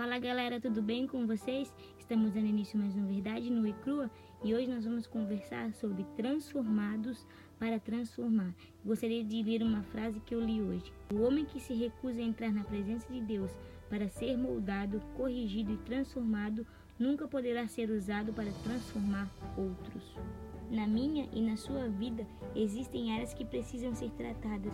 Fala galera, tudo bem com vocês? Estamos dando início mais uma Verdade no e Crua e hoje nós vamos conversar sobre transformados para transformar. Gostaria de ler uma frase que eu li hoje. O homem que se recusa a entrar na presença de Deus para ser moldado, corrigido e transformado nunca poderá ser usado para transformar outros. Na minha e na sua vida existem áreas que precisam ser tratadas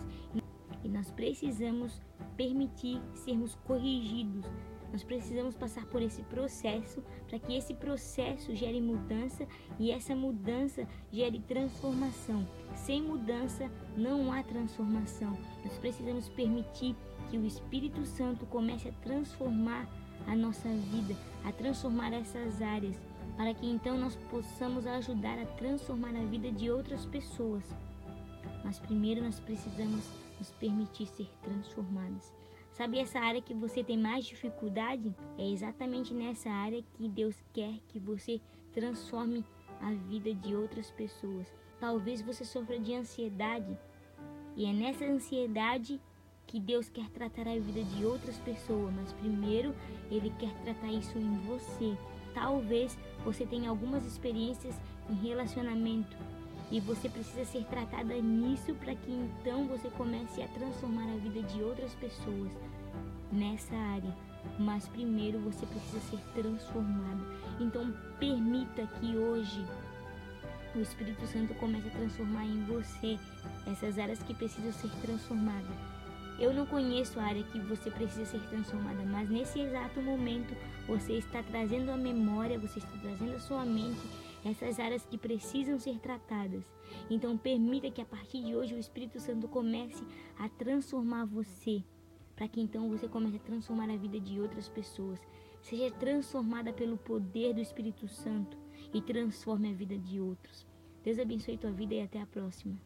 e nós precisamos permitir sermos corrigidos nós precisamos passar por esse processo para que esse processo gere mudança e essa mudança gere transformação. Sem mudança não há transformação. Nós precisamos permitir que o Espírito Santo comece a transformar a nossa vida, a transformar essas áreas, para que então nós possamos ajudar a transformar a vida de outras pessoas. Mas primeiro nós precisamos nos permitir ser transformados. Sabe essa área que você tem mais dificuldade? É exatamente nessa área que Deus quer que você transforme a vida de outras pessoas. Talvez você sofra de ansiedade e é nessa ansiedade que Deus quer tratar a vida de outras pessoas, mas primeiro Ele quer tratar isso em você. Talvez você tenha algumas experiências em relacionamento e você precisa ser tratada nisso para que então você comece a transformar a vida de outras pessoas nessa área. Mas primeiro você precisa ser transformado. Então permita que hoje o Espírito Santo comece a transformar em você essas áreas que precisam ser transformadas. Eu não conheço a área que você precisa ser transformada, mas nesse exato momento você está trazendo a memória, você está trazendo a sua mente essas áreas que precisam ser tratadas. Então permita que a partir de hoje o Espírito Santo comece a transformar você, para que então você comece a transformar a vida de outras pessoas. Seja transformada pelo poder do Espírito Santo e transforme a vida de outros. Deus abençoe tua vida e até a próxima.